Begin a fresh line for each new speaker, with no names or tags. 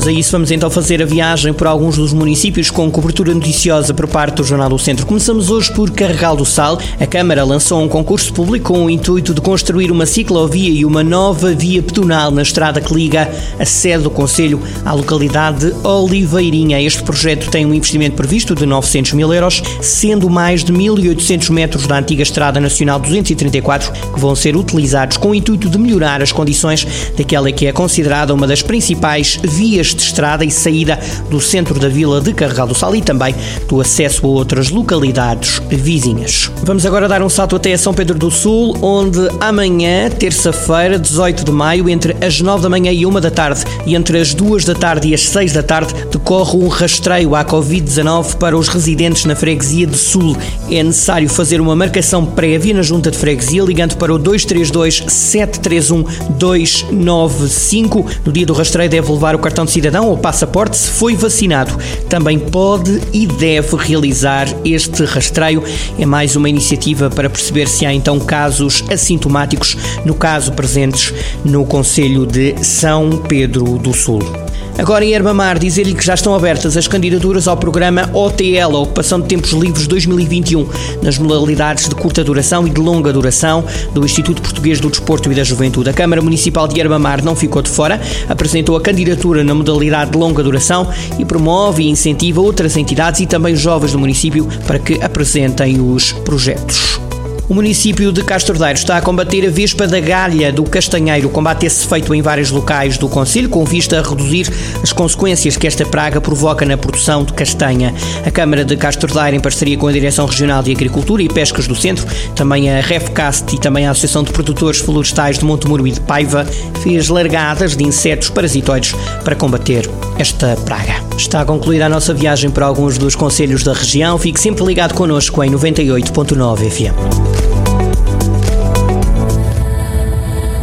Vamos a isso, vamos então fazer a viagem por alguns dos municípios com cobertura noticiosa por parte do Jornal do Centro. Começamos hoje por Carregal do Sal. A Câmara lançou um concurso público com o intuito de construir uma ciclovia e uma nova via pedonal na estrada que liga a sede do Conselho à localidade de Oliveirinha. Este projeto tem um investimento previsto de 900 mil euros, sendo mais de 1.800 metros da antiga Estrada Nacional 234 que vão ser utilizados com o intuito de melhorar as condições daquela que é considerada uma das principais vias vias de estrada e saída do centro da vila de Carregal do Sal e também do acesso a outras localidades vizinhas. Vamos agora dar um salto até São Pedro do Sul, onde amanhã, terça-feira, 18 de maio, entre as 9 da manhã e 1 da tarde e entre as 2 da tarde e as 6 da tarde, decorre um rastreio à Covid-19 para os residentes na freguesia de Sul. É necessário fazer uma marcação prévia na junta de freguesia, ligando para o 232 731 295. No dia do rastreio deve levar o cartão de cidadão ou passaporte se foi vacinado. Também pode e deve realizar este rastreio. É mais uma iniciativa para perceber se há então casos assintomáticos, no caso presentes no Conselho de São Pedro do Sul. Agora em Herbamar, dizer-lhe que já estão abertas as candidaturas ao programa OTL, Ocupação de Tempos Livres 2021, nas modalidades de curta duração e de longa duração do Instituto Português do Desporto e da Juventude. A Câmara Municipal de Herbamar não ficou de fora, apresentou a candidatura na modalidade de longa duração e promove e incentiva outras entidades e também jovens do município para que apresentem os projetos. O município de Castordeiro está a combater a vespa da galha do castanheiro. O combate é feito em vários locais do Conselho, com vista a reduzir as consequências que esta praga provoca na produção de castanha. A Câmara de Castordeiro, em parceria com a Direção Regional de Agricultura e Pescas do Centro, também a REFCAST e também a Associação de Produtores Florestais de Montemuro e de Paiva, fez largadas de insetos parasitoides para combater esta praga. Está concluída a nossa viagem para alguns dos conselhos da região. Fique sempre ligado connosco em 98.9 FM.